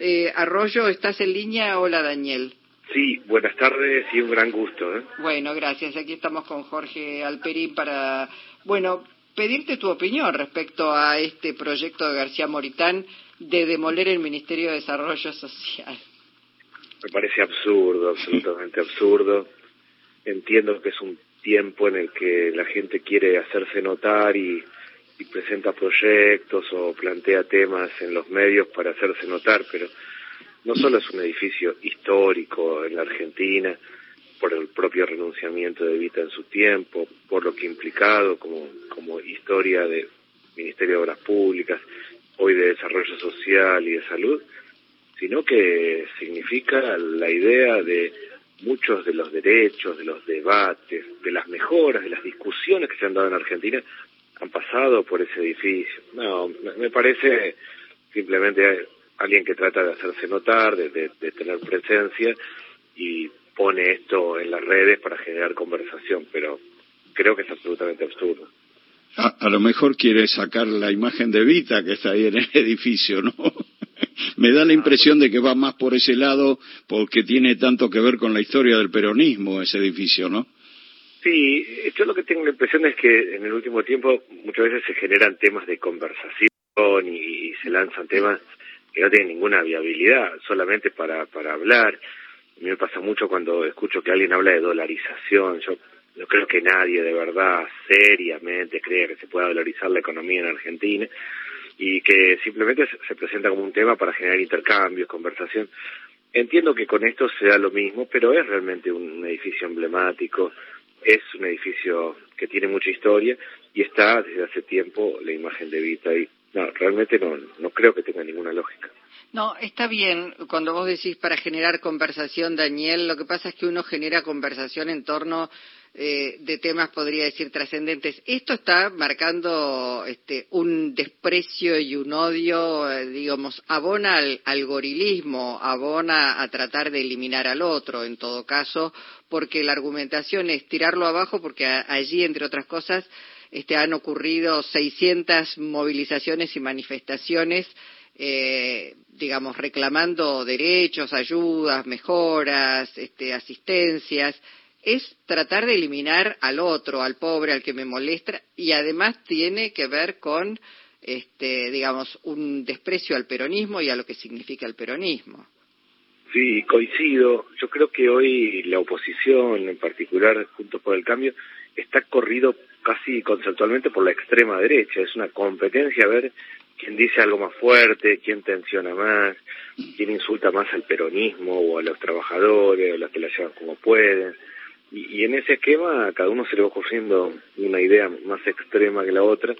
Eh, Arroyo, ¿estás en línea? Hola, Daniel. Sí, buenas tardes y un gran gusto. ¿eh? Bueno, gracias. Aquí estamos con Jorge Alperín para, bueno, pedirte tu opinión respecto a este proyecto de García Moritán de demoler el Ministerio de Desarrollo Social. Me parece absurdo, absolutamente absurdo. Entiendo que es un tiempo en el que la gente quiere hacerse notar y, y presenta proyectos o plantea temas en los medios para hacerse notar, pero no solo es un edificio histórico en la Argentina, por el propio renunciamiento de Vita en su tiempo, por lo que implicado como, como historia del Ministerio de Obras Públicas, hoy de Desarrollo Social y de Salud, sino que significa la idea de muchos de los derechos, de los debates, de las mejoras, de las discusiones que se han dado en Argentina, han pasado por ese edificio. No, me parece simplemente alguien que trata de hacerse notar, de, de, tener presencia y pone esto en las redes para generar conversación, pero creo que es absolutamente absurdo. A, a, lo mejor quiere sacar la imagen de Vita que está ahí en el edificio, ¿no? Me da la impresión de que va más por ese lado porque tiene tanto que ver con la historia del peronismo ese edificio, ¿no? Sí, yo lo que tengo la impresión es que en el último tiempo muchas veces se generan temas de conversación y, se lanzan temas que no tienen ninguna viabilidad, solamente para, para hablar. A mí me pasa mucho cuando escucho que alguien habla de dolarización. Yo no creo que nadie de verdad seriamente crea que se pueda dolarizar la economía en Argentina y que simplemente se presenta como un tema para generar intercambios, conversación. Entiendo que con esto se da lo mismo, pero es realmente un edificio emblemático, es un edificio que tiene mucha historia y está desde hace tiempo la imagen de Vita y no, realmente no, no creo que tenga ninguna lógica. No, está bien cuando vos decís para generar conversación, Daniel, lo que pasa es que uno genera conversación en torno eh, de temas, podría decir, trascendentes. Esto está marcando este, un desprecio y un odio, eh, digamos, abona al, gorilismo, abona a tratar de eliminar al otro, en todo caso, porque la argumentación es tirarlo abajo, porque allí, entre otras cosas, este, han ocurrido 600 movilizaciones y manifestaciones eh, digamos, reclamando derechos, ayudas, mejoras, este, asistencias, es tratar de eliminar al otro, al pobre, al que me molesta, y además tiene que ver con, este, digamos, un desprecio al peronismo y a lo que significa el peronismo. Sí, coincido. Yo creo que hoy la oposición, en particular Juntos por el Cambio, está corrido casi conceptualmente por la extrema derecha. Es una competencia a ver quién dice algo más fuerte, quién tensiona más, quién insulta más al peronismo o a los trabajadores, o a los que la llevan como pueden. Y, en ese esquema cada uno se le va ocurriendo una idea más extrema que la otra.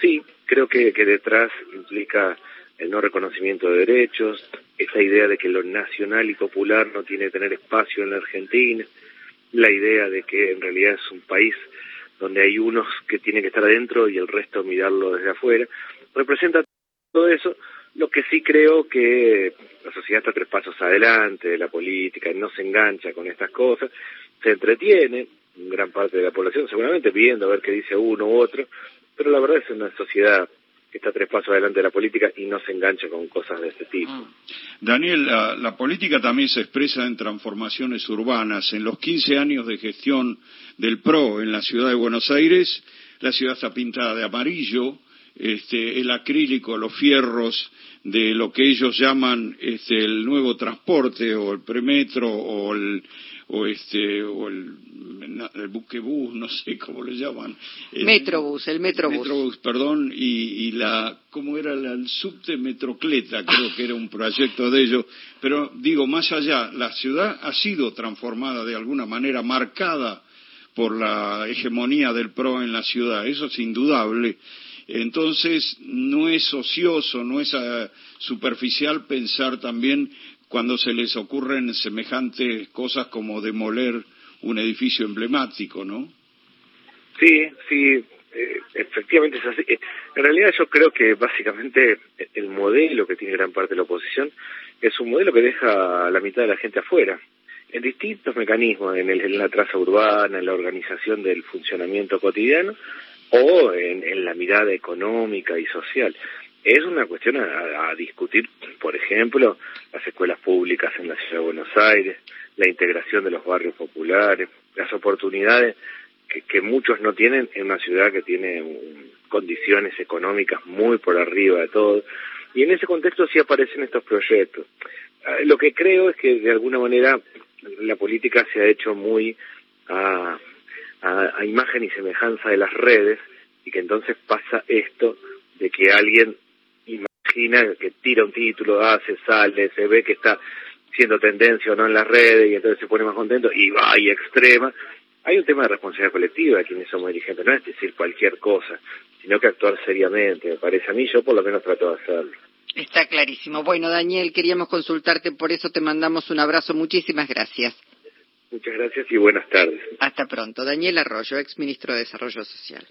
Sí, creo que, que detrás implica el no reconocimiento de derechos, esa idea de que lo nacional y popular no tiene que tener espacio en la Argentina, la idea de que en realidad es un país donde hay unos que tienen que estar adentro y el resto mirarlo desde afuera. Representa todo eso, lo que sí creo que la sociedad está tres pasos adelante de la política, no se engancha con estas cosas, se entretiene, gran parte de la población seguramente viendo a ver qué dice uno u otro, pero la verdad es una sociedad que está tres pasos adelante de la política y no se engancha con cosas de este tipo. Mm. Daniel, la, política también se expresa en transformaciones urbanas. En los 15 años de gestión del PRO en la ciudad de Buenos Aires, la ciudad está pintada de amarillo, este, el acrílico, los fierros de lo que ellos llaman este, el nuevo transporte o el premetro o el, o este o el, el buquebús, no sé cómo le llaman. El, metrobús, el metrobús. Metrobús, perdón, y, y la, ¿cómo era la, el subte metrocleta? Creo que era un proyecto de ellos. Pero digo, más allá, la ciudad ha sido transformada de alguna manera, marcada por la hegemonía del PRO en la ciudad, eso es indudable. Entonces, no es ocioso, no es uh, superficial pensar también cuando se les ocurren semejantes cosas como demoler un edificio emblemático, ¿no? Sí, sí, eh, efectivamente es así. En realidad yo creo que básicamente el modelo que tiene gran parte de la oposición es un modelo que deja a la mitad de la gente afuera, en distintos mecanismos, en, el, en la traza urbana, en la organización del funcionamiento cotidiano o en, la mirada económica y social. es una cuestión a, discutir, por ejemplo, las escuelas públicas en la ciudad de Buenos Aires, la integración de los barrios populares, las oportunidades que, muchos no tienen en una ciudad que tiene condiciones económicas muy por arriba de todo. Y en ese contexto sí aparecen estos proyectos. Ah, lo que creo es que de alguna manera la política se ha hecho muy a, imagen y semejanza de las redes y que entonces pasa esto de que alguien que tira un título, hace, sale, se ve que está siendo tendencia o no en las redes y entonces se pone más contento y va y extrema. Hay un tema de responsabilidad colectiva de quienes somos dirigentes, no es decir cualquier cosa, sino que actuar seriamente, me parece a mí, yo por lo menos trato de hacerlo. Está clarísimo. Bueno, Daniel, queríamos consultarte, por eso te mandamos un abrazo. Muchísimas gracias. Muchas gracias y buenas tardes. Hasta pronto. Daniel Arroyo, ex ministro de Desarrollo Social.